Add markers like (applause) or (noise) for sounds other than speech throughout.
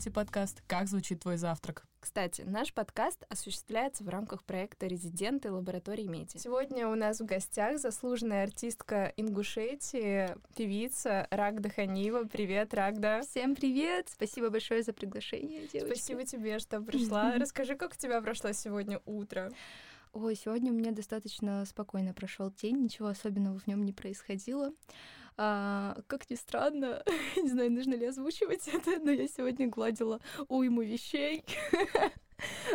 Слушаете подкаст «Как звучит твой завтрак?». Кстати, наш подкаст осуществляется в рамках проекта «Резиденты лаборатории медиа». Сегодня у нас в гостях заслуженная артистка Ингушетии, певица Рагда Ханиева. Привет, Рагда. Всем привет! Спасибо большое за приглашение, девочки. Спасибо тебе, что пришла. (laughs) Расскажи, как у тебя прошло сегодня утро? Ой, сегодня у меня достаточно спокойно прошел день, ничего особенного в нем не происходило. А, как ни странно, (laughs) не знаю, нужно ли озвучивать это, но я сегодня гладила уйму вещей. (laughs)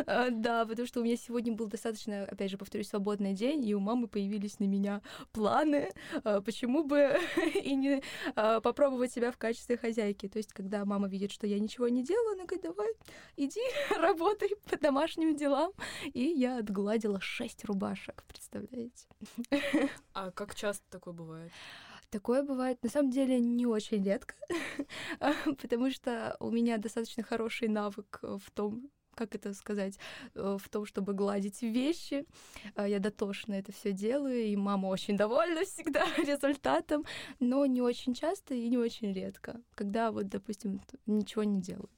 А, да, потому что у меня сегодня был достаточно, опять же, повторюсь, свободный день, и у мамы появились на меня планы, а, почему бы (laughs) и не а, попробовать себя в качестве хозяйки. То есть, когда мама видит, что я ничего не делаю, она говорит, давай, иди, работай по домашним делам. И я отгладила шесть рубашек, представляете? А как часто такое бывает? Такое бывает, на самом деле, не очень редко, (laughs) потому что у меня достаточно хороший навык в том, как это сказать, э, в том, чтобы гладить вещи. А, я дотошно это все делаю, и мама очень довольна (laughs) всегда (laughs) результатом, но не очень часто и не очень редко, когда вот, допустим, ничего не делаю.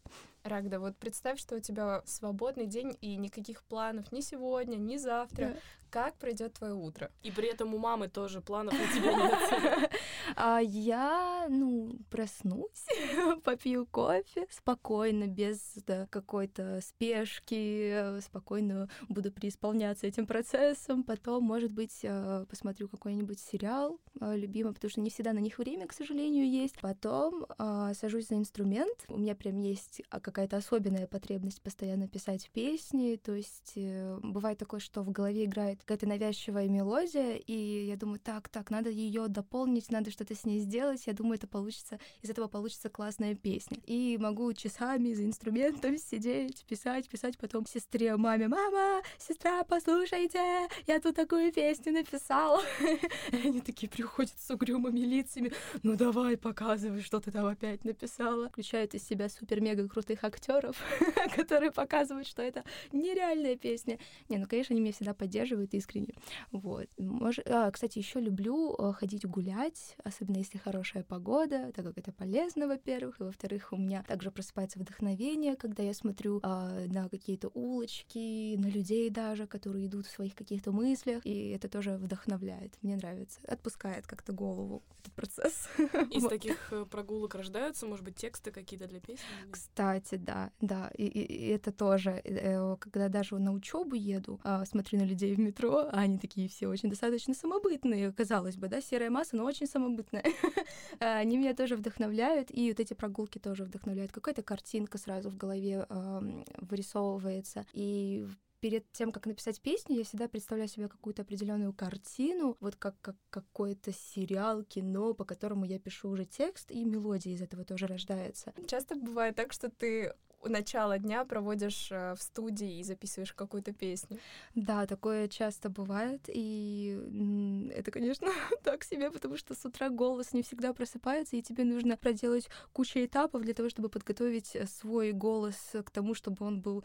Рагда, вот представь, что у тебя свободный день и никаких планов ни сегодня, ни завтра. Да. Как пройдет твое утро? И при этом у мамы тоже планов на тебя нет. (laughs) А я, ну, проснусь, (laughs) попью кофе спокойно, без какой-то спешки, спокойно буду преисполняться этим процессом. Потом, может быть, э, посмотрю какой-нибудь сериал э, любимый, потому что не всегда на них время, к сожалению, есть. Потом э, сажусь за инструмент. У меня прям есть какая-то особенная потребность постоянно писать песни. То есть бывает такое, что в голове играет какая-то навязчивая мелодия, и я думаю, так, так, надо ее дополнить, надо что-то с ней сделать. Я думаю, это получится, из этого получится классная песня. И могу часами за инструментом сидеть, писать, писать потом сестре, маме, мама, сестра, послушайте, я тут такую песню написала. (laughs) Они такие приходят с угрюмыми лицами, ну давай, показывай, что ты там опять написала. Включают из себя супер-мега крутых актеров, (laughs) которые показывают, что это нереальная песня. Не, ну, конечно, они меня всегда поддерживают, делают искренне. Вот. Может, а, кстати, еще люблю э, ходить гулять, особенно если хорошая погода, так как это полезно, во-первых, и во-вторых, у меня также просыпается вдохновение, когда я смотрю а, на какие-то улочки, на людей даже, которые идут в своих каких-то мыслях, и это тоже вдохновляет. Мне нравится, отпускает как-то голову этот процесс. (laughs) Из таких э, прогулок рождаются, может быть, тексты какие-то для песен? Кстати, да, да, и, и, и это тоже, э, когда даже на учебу еду, а, смотрю на людей в метро, метро, а они такие все очень достаточно самобытные, казалось бы, да, серая масса, но очень самобытная. (laughs) А, они меня тоже вдохновляют, и вот эти прогулки тоже вдохновляют. Какая-то картинка сразу в голове вырисовывается, и перед тем, как написать песню, я всегда представляю себе какую-то определенную картину, вот как, как какой-то сериал, кино, по которому я пишу уже текст, и мелодия из этого тоже рождается. Часто бывает так, что ты начало дня проводишь э, в студии и записываешь какую-то песню. Да, такое часто бывает, и это, конечно, (laughs) так себе, потому что с утра голос не всегда просыпается, и тебе нужно проделать кучу этапов для того, чтобы подготовить э, свой голос к тому, чтобы он был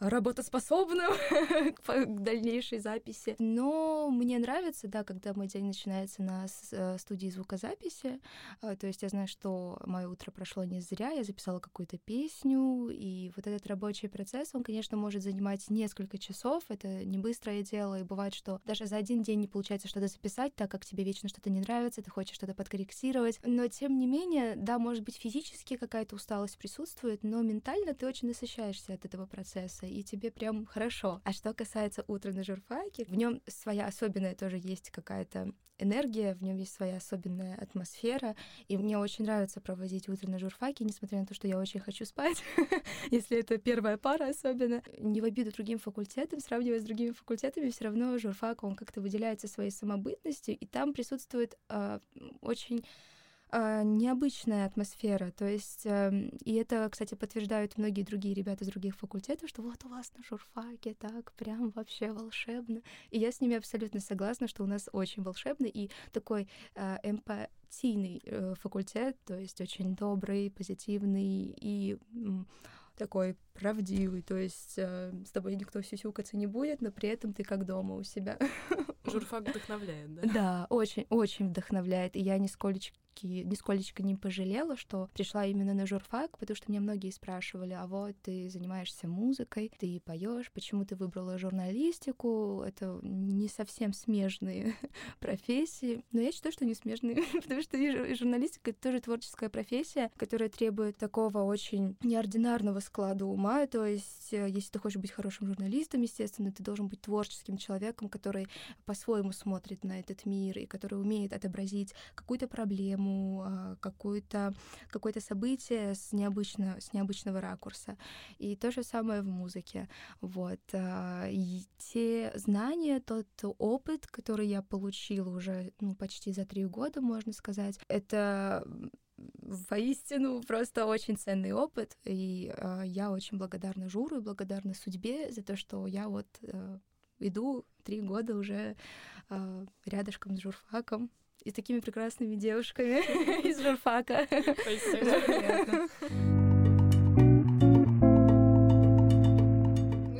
работоспособным (laughs) к дальнейшей записи. Но мне нравится, да, когда мой день начинается на э, студии звукозаписи. А, то есть я знаю, что мое утро прошло не зря, я записала какую-то песню, и вот этот рабочий процесс, он, конечно, может занимать несколько часов. Это не быстрое дело, и бывает, что даже за один день не получается что-то записать, так как тебе вечно что-то не нравится, ты хочешь что-то подкорректировать. Но, тем не менее, да, может быть, физически какая-то усталость присутствует, но ментально ты очень насыщаешься от этого процесса и тебе прям хорошо. А что касается утра на журфаке, в нем своя особенная тоже есть какая-то энергия, в нем есть своя особенная атмосфера, и мне очень нравится проводить утро на журфаке, несмотря на то, что я очень хочу спать, (laughs) если это первая пара особенно. Не в обиду другим факультетам, сравнивая с другими факультетами, все равно журфак, он как-то выделяется своей самобытностью, и там присутствует э, очень необычная атмосфера. То есть, эм, и это, кстати, подтверждают многие другие ребята из других факультетов, что вот у вас на журфаке так прям вообще волшебно. И я с ними абсолютно согласна, что у нас очень волшебно и такой э, эмпатийный э, факультет, то есть очень добрый, позитивный и такой правдивый, то есть э, с тобой никто сюсюкаться не будет, но при этом ты как дома у себя. Журфак вдохновляет, да? Да, очень, очень вдохновляет, и я нисколько нисколечки, нисколечко не пожалела, что пришла именно на журфак, потому что меня многие спрашивали, а вот ты занимаешься музыкой, ты поешь, почему ты выбрала журналистику? Это не совсем смежные (laughs) профессии, но я считаю, что не смежные, (laughs) потому что журналистика — это тоже творческая профессия, которая требует такого очень неординарного склада ума, то есть э, если ты хочешь быть хорошим журналистом, естественно, ты должен быть творческим человеком, который по-своему смотрит на этот мир и который умеет отобразить какую-то проблему, а, какое-то какое событие с, необычно, с необычного ракурса. И то же самое в музыке. Вот. А, и те знания, тот опыт, который я получила уже ну, почти за три года, можно сказать, это воистину просто очень ценный опыт, и э, я очень благодарна Журу и благодарна судьбе за то, что я вот э, иду три года уже э, рядышком с журфаком и с такими прекрасными девушками (laughs) из журфака. Спасибо.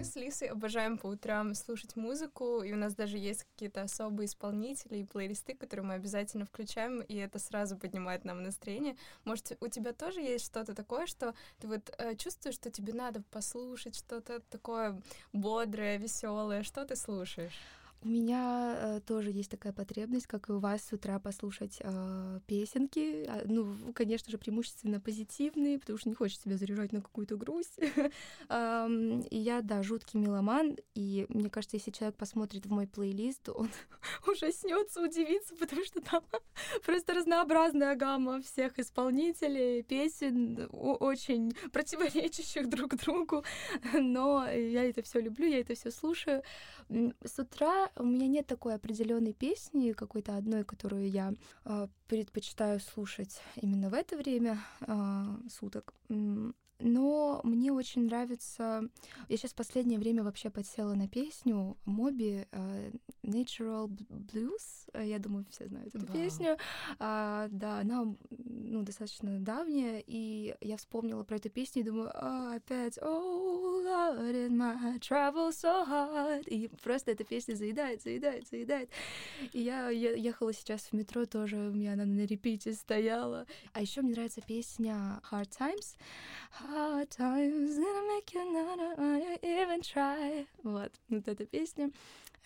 с Лисой обожаем по утрам слушать музыку, и у нас даже есть какие-то особые исполнители и плейлисты, которые мы обязательно включаем, и это сразу поднимает нам настроение. Может, у тебя тоже есть что-то такое, что ты вот э, чувствуешь, что тебе надо послушать что-то такое бодрое, веселое, что ты слушаешь? У меня э, тоже есть такая потребность, как и у вас, с утра послушать э, песенки. А, ну, конечно же, преимущественно позитивные, потому что не хочется себя заряжать на какую-то грусть. (laughs) И я, да, жуткий меломан, и мне кажется, если человек посмотрит в мой плейлист, он (laughs) ужаснется, удивится, потому что там (laughs) просто разнообразная гамма всех исполнителей, песен, очень противоречащих друг другу. Но я это все люблю, я это все слушаю. С утра у меня нет такой определенной песни, какой-то одной, которую я э, предпочитаю слушать именно в это время э, суток. Но мне очень нравится... Я сейчас в последнее время вообще подсела на песню Моби uh, Natural Blues. Я думаю, все знают эту wow. песню. Uh, да, она ну, достаточно давняя, и я вспомнила про эту песню и думаю, oh, опять Oh, Lord, in my travel so hard. И просто эта песня заедает, заедает, заедает. И я ехала сейчас в метро тоже, у меня она на репите стояла. А еще мне нравится песня Hard Times hard times gonna make you not wanna even try. Вот, вот эта песня.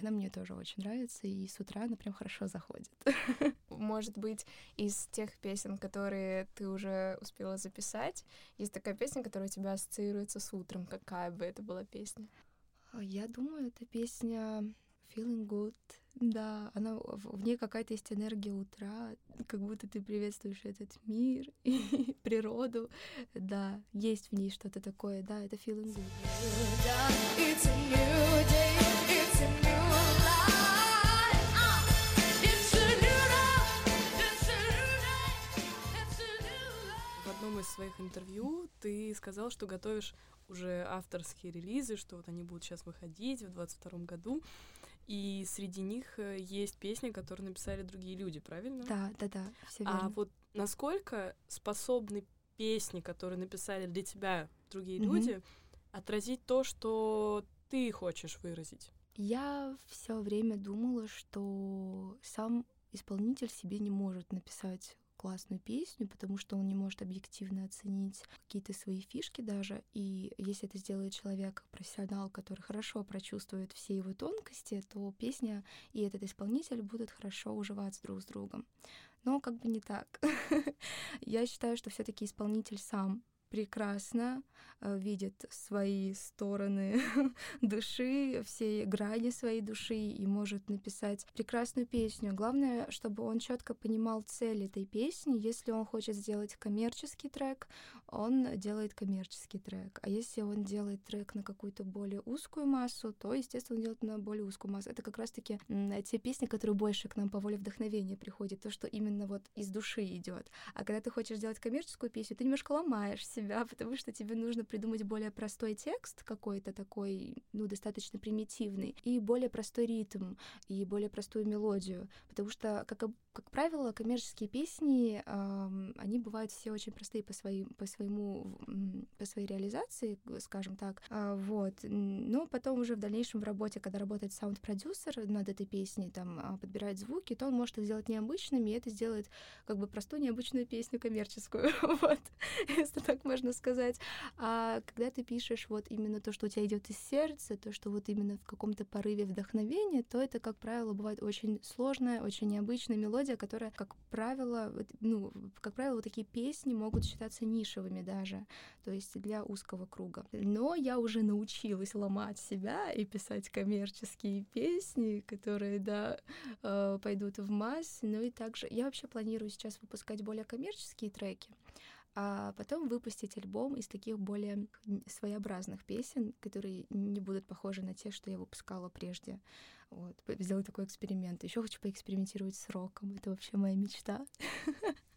Она мне тоже очень нравится, и с утра она прям хорошо заходит. (laughs) Может быть, из тех песен, которые ты уже успела записать, есть такая песня, которая у тебя ассоциируется с утром. Какая бы это была песня? Я думаю, это песня Feeling Good да, она в ней какая-то есть энергия утра, как будто ты приветствуешь этот мир (laughs) и природу. Да, есть в ней что-то такое, да, это feeling good. В одном из своих интервью ты сказал, что готовишь уже авторские релизы, что вот они будут сейчас выходить в 22 году и среди них э, есть песни, которые написали другие люди, правильно? Да, да, да, все а верно. А вот насколько способны песни, которые написали для тебя другие mm-hmm. люди, отразить то, что ты хочешь выразить? Я все время думала, что сам исполнитель себе не может написать классную песню, потому что он не может объективно оценить какие-то свои фишки даже. И если это сделает человек, профессионал, который хорошо прочувствует все его тонкости, то песня и этот исполнитель будут хорошо уживаться друг с другом. Но как бы не так. (laughs) Я считаю, что все-таки исполнитель сам прекрасно э, видит свои стороны (laughs) души, все грани своей души и может написать прекрасную песню. Главное, чтобы он четко понимал цель этой песни. Если он хочет сделать коммерческий трек, он делает коммерческий трек. А если он делает трек на какую-то более узкую массу, то, естественно, он делает на более узкую массу. Это как раз-таки те песни, которые больше к нам по воле вдохновения приходят, то, что именно вот из души идет. А когда ты хочешь сделать коммерческую песню, ты немножко ломаешься, себя, потому что тебе нужно придумать более простой текст какой-то такой, ну, достаточно примитивный, и более простой ритм, и более простую мелодию, потому что, как, как правило, коммерческие песни, э, они бывают все очень простые по, своим, по своему, по своей реализации, скажем так, э, вот, но потом уже в дальнейшем в работе, когда работает саунд-продюсер над этой песней, там, а, подбирает звуки, то он может их сделать необычными, и это сделает как бы простую необычную песню коммерческую, (laughs) вот, если так можно сказать. А когда ты пишешь вот именно то, что у тебя идет из сердца, то, что вот именно в каком-то порыве вдохновения, то это, как правило, бывает очень сложная, очень необычная мелодия, которая, как правило, ну, как правило, вот такие песни могут считаться нишевыми даже, то есть для узкого круга. Но я уже научилась ломать себя и писать коммерческие песни, которые, да, э, пойдут в массы. Ну и также я вообще планирую сейчас выпускать более коммерческие треки, а потом выпустить альбом из таких более своеобразных песен, которые не будут похожи на те, что я выпускала прежде. Вот, сделать такой эксперимент. Еще хочу поэкспериментировать с роком. Это вообще моя мечта. (laughs)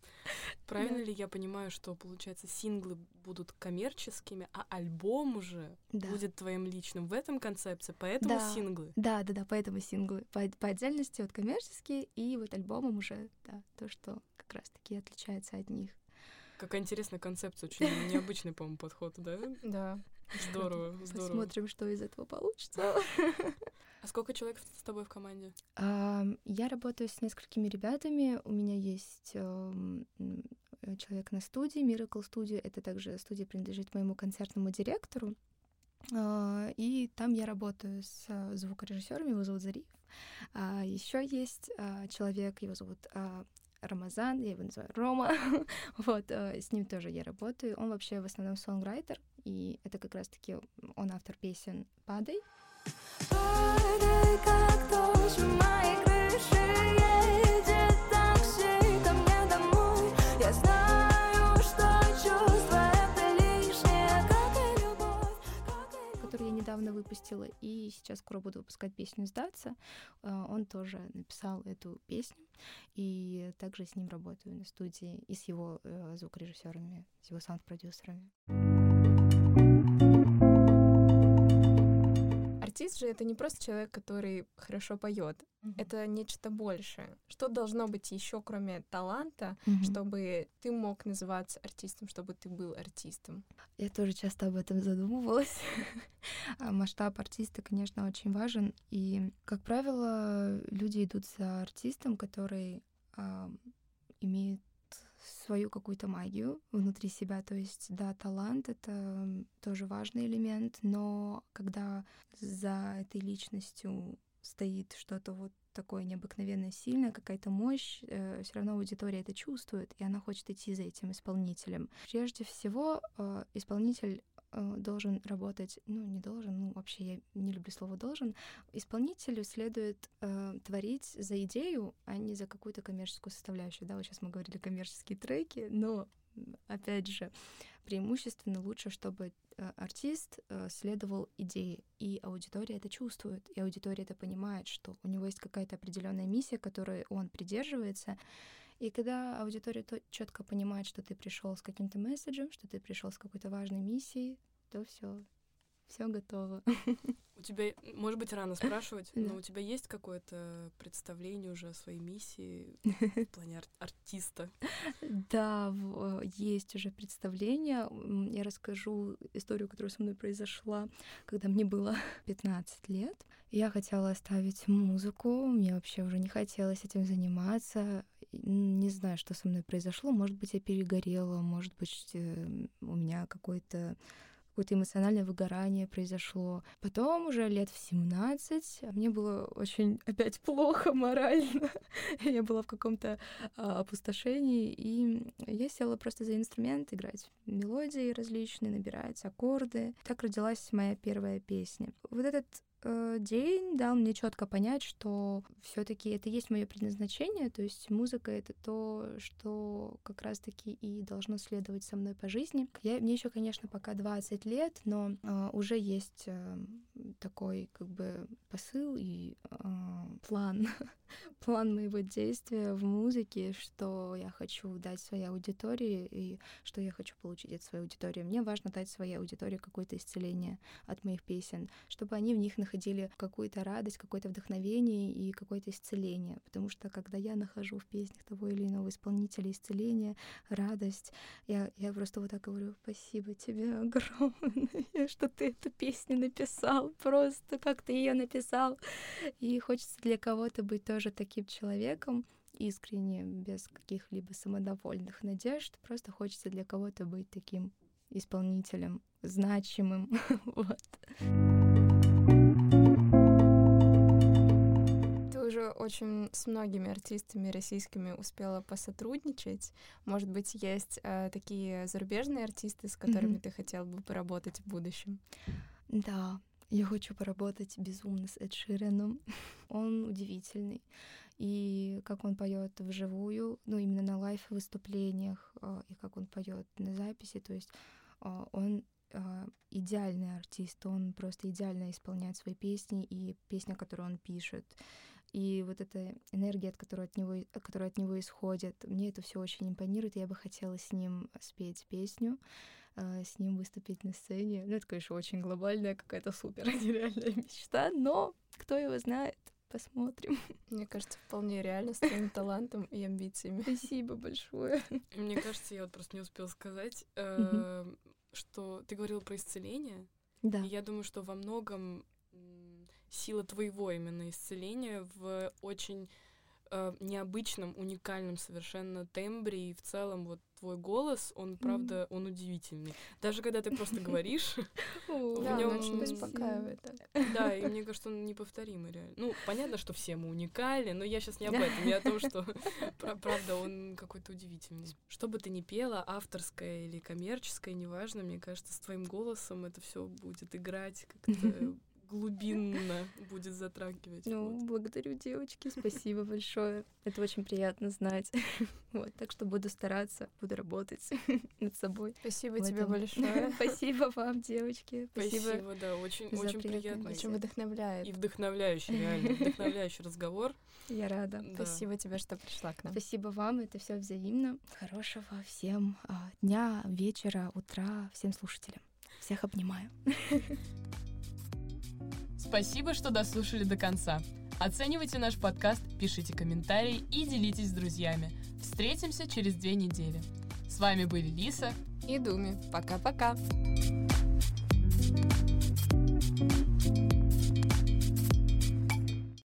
Правильно да. ли я понимаю, что, получается, синглы будут коммерческими, а альбом уже да. будет твоим личным? В этом концепции, поэтому да. синглы? Да, да, да, поэтому синглы. По, по отдельности вот коммерческие, и вот альбомом уже, да, то, что как раз-таки отличается от них. Какая интересная концепция, очень (laughs) необычный, по-моему, подход, да? Да. Здорово, здорово. Посмотрим, что из этого получится. (laughs) А сколько человек с тобой в команде? Я работаю с несколькими ребятами. У меня есть эм, человек на студии, Miracle Studio. Это также студия принадлежит моему концертному директору. А, и там я работаю с э, звукорежиссером, его зовут Зариф. А еще есть а, человек, его зовут Рамазан, я его называю Рома. (laughs) вот, э, с ним тоже я работаю. Он вообще в основном сонграйтер, и это как раз-таки он автор песен «Падай». Падай, как дождь недавно выпустила, и сейчас скоро буду выпускать песню «Сдаться». Э, он тоже написал эту песню и также с ним работаю на студии и с его э, звукорежиссерами, с его саунд-продюсерами. Артист же это не просто человек, который хорошо поет, mm-hmm. это нечто большее. Что должно быть еще, кроме таланта, mm-hmm. чтобы ты мог называться артистом, чтобы ты был артистом? Я тоже часто об этом задумывалась. (laughs) А масштаб артиста, конечно, очень важен. И, как правило, люди идут за артистом, который э, имеет свою какую-то магию внутри себя. То есть, да, талант — это тоже важный элемент, но когда за этой личностью стоит что-то вот такое необыкновенно сильное, какая-то мощь, э, все равно аудитория это чувствует, и она хочет идти за этим исполнителем. Прежде всего, э, исполнитель должен работать, ну, не должен, ну, вообще я не люблю слово должен, исполнителю следует э, творить за идею, а не за какую-то коммерческую составляющую. Да, вот сейчас мы говорили коммерческие треки, но, опять же, преимущественно лучше, чтобы э, артист э, следовал идее, и аудитория это чувствует, и аудитория это понимает, что у него есть какая-то определенная миссия, которой он придерживается, и когда аудитория четко понимает, что ты пришел с каким-то месседжем, что ты пришел с какой-то важной миссией, то все, все готово. (laughs) У тебя, может быть, рано спрашивать, (laughs) но у тебя есть какое-то представление уже о своей миссии в (laughs) плане ар- артиста? Да, есть уже представление. Я расскажу историю, которая со мной произошла, когда мне было 15 лет. Я хотела оставить музыку, мне вообще уже не хотелось этим заниматься не знаю, что со мной произошло. Может быть, я перегорела, может быть, э, у меня какой-то какое-то эмоциональное выгорание произошло. Потом уже лет в 17 мне было очень опять плохо морально. (laughs) я была в каком-то а, опустошении, и я села просто за инструмент играть мелодии различные, набирать аккорды. Так родилась моя первая песня. Вот этот э, день дал мне четко понять, что все-таки это есть мое предназначение, то есть музыка это то, что как раз-таки и должно следовать со мной по жизни. Я, мне еще, конечно, пока 20 лет, но э, уже есть э, такой как бы посыл и э, план, (laughs) (laughs) план моего действия в музыке, что я хочу дать своей аудитории и что я хочу получить от своей аудитории. Мне важно дать своей аудитории какое-то исцеление от моих песен, чтобы они в них находили какую-то радость, какое-то вдохновение и какое-то исцеление. Потому что когда я нахожу в песнях того или иного исполнителя исцеление, радость, я, я просто вот так говорю, спасибо тебе огромное, что ты эту песню написал, просто как ты ее написал. И хочется для кого-то быть тоже таким человеком, искренне, без каких-либо самодовольных надежд. Просто хочется для кого-то быть таким исполнителем, значимым. (laughs) вот. уже очень с многими артистами российскими успела посотрудничать. Может быть, есть э, такие зарубежные артисты, с которыми mm-hmm. ты хотел бы поработать в будущем? Да, я хочу поработать безумно с Эд Ширеном. (laughs) Он удивительный. И как он поет вживую, ну именно на лайф выступлениях, э, и как он поет на записи, то есть э, он э, идеальный артист, он просто идеально исполняет свои песни и песня, которую он пишет и вот эта энергия, от которой от него, которая от него исходит, мне это все очень импонирует. Я бы хотела с ним спеть песню, э, с ним выступить на сцене. Ну, это, конечно, очень глобальная какая-то супер (laughs) нереальная мечта, но кто его знает, посмотрим. (laughs) Мне кажется, вполне реально с твоим талантом и амбициями. Спасибо большое. (laughs) Мне кажется, я вот просто не успела сказать, э, что ты говорила про исцеление. Да. И я думаю, что во многом сила твоего именно исцеления в очень э, необычном, уникальном совершенно тембре, и в целом вот твой голос, он, правда, он удивительный. Даже когда ты просто говоришь, (laughs) в нем очень успокаивает. Да, и мне кажется, он неповторимый реально. Ну, понятно, что все мы уникальны, но я сейчас не об этом, я о том, что, (laughs) правда, он какой-то удивительный. Что бы ты ни пела, авторское или коммерческое, неважно, мне кажется, с твоим голосом это все будет играть как-то (laughs) глубинно будет затрагивать. Ну, вот. благодарю, девочки, спасибо большое. Это очень приятно знать. (laughs) Вот, так что буду стараться, буду работать (laughs) над собой. Спасибо тебе большое. (laughs) Спасибо вам, девочки. Спасибо, да, очень, очень приятно. Очень вдохновляет. И вдохновляющий, реально, вдохновляющий разговор. Я рада. Спасибо тебе, что пришла к нам. Спасибо вам, это все взаимно. Хорошего всем а, дня, вечера, утра, всем слушателям. Всех обнимаю. Спасибо, что дослушали до конца. Оценивайте наш подкаст, пишите комментарии и делитесь с друзьями. Встретимся через две недели. С вами были Лиса и Думи. Пока-пока.